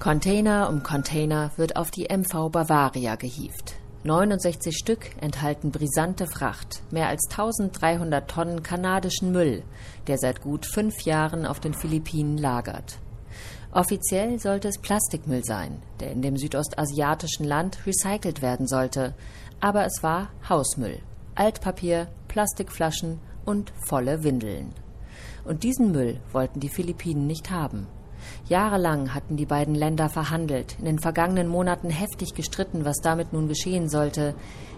Container um Container wird auf die MV Bavaria gehievt. 69 Stück enthalten brisante Fracht, mehr als 1300 Tonnen kanadischen Müll, der seit gut fünf Jahren auf den Philippinen lagert. Offiziell sollte es Plastikmüll sein, der in dem südostasiatischen Land recycelt werden sollte, aber es war Hausmüll, Altpapier, Plastikflaschen und volle Windeln. Und diesen Müll wollten die Philippinen nicht haben. Jahrelang hatten die beiden Länder verhandelt, in den vergangenen Monaten heftig gestritten, was damit nun geschehen sollte.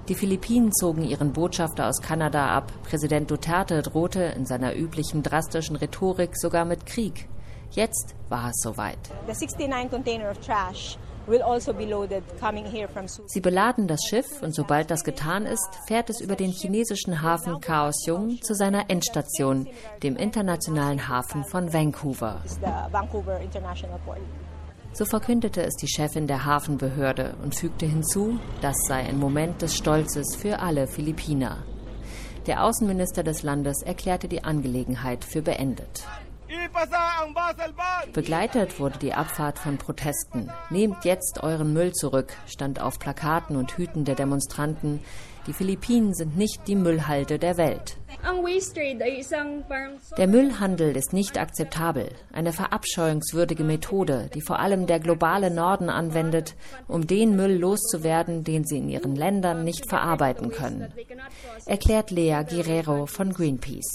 Die Philippinen zogen ihren Botschafter aus Kanada ab. Präsident Duterte drohte in seiner üblichen drastischen Rhetorik sogar mit Krieg. Jetzt war es soweit. The 69 container of trash Sie beladen das Schiff und sobald das getan ist, fährt es über den chinesischen Hafen Kaohsiung zu seiner Endstation, dem internationalen Hafen von Vancouver. So verkündete es die Chefin der Hafenbehörde und fügte hinzu, das sei ein Moment des Stolzes für alle Philippiner. Der Außenminister des Landes erklärte die Angelegenheit für beendet. Begleitet wurde die Abfahrt von Protesten. Nehmt jetzt euren Müll zurück, stand auf Plakaten und Hüten der Demonstranten. Die Philippinen sind nicht die Müllhalde der Welt. Der Müllhandel ist nicht akzeptabel. Eine verabscheuungswürdige Methode, die vor allem der globale Norden anwendet, um den Müll loszuwerden, den sie in ihren Ländern nicht verarbeiten können. Erklärt Lea Guerrero von Greenpeace.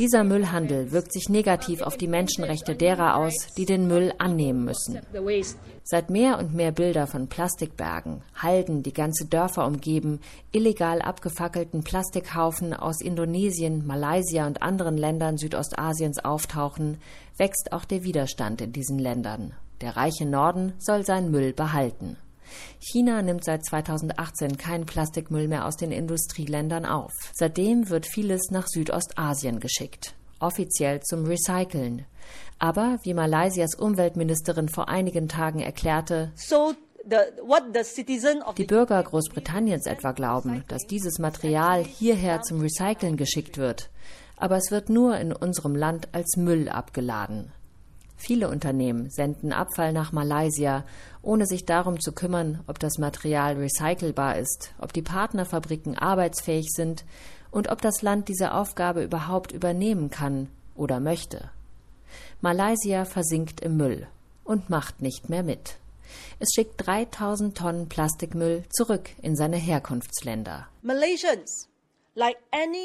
Dieser Müllhandel wirkt sich negativ auf die Menschenrechte derer aus, die den Müll annehmen müssen. Seit mehr und mehr Bilder von Plastikbergen, Halden, die ganze Dörfer umgeben, illegal abgefackelten Plastikhaufen aus Indonesien, Malaysia und anderen Ländern Südostasiens auftauchen, wächst auch der Widerstand in diesen Ländern. Der reiche Norden soll seinen Müll behalten. China nimmt seit 2018 keinen Plastikmüll mehr aus den Industrieländern auf. Seitdem wird vieles nach Südostasien geschickt, offiziell zum Recyceln. Aber wie Malaysias Umweltministerin vor einigen Tagen erklärte, die Bürger Großbritanniens etwa glauben, dass dieses Material hierher zum Recyceln geschickt wird, aber es wird nur in unserem Land als Müll abgeladen. Viele Unternehmen senden Abfall nach Malaysia, ohne sich darum zu kümmern, ob das Material recycelbar ist, ob die Partnerfabriken arbeitsfähig sind und ob das Land diese Aufgabe überhaupt übernehmen kann oder möchte. Malaysia versinkt im Müll und macht nicht mehr mit. Es schickt 3000 Tonnen Plastikmüll zurück in seine Herkunftsländer. Malaysians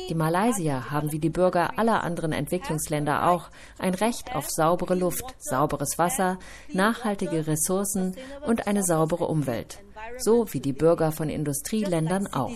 die Malaysier haben wie die Bürger aller anderen Entwicklungsländer auch ein Recht auf saubere Luft, sauberes Wasser, nachhaltige Ressourcen und eine saubere Umwelt, so wie die Bürger von Industrieländern auch.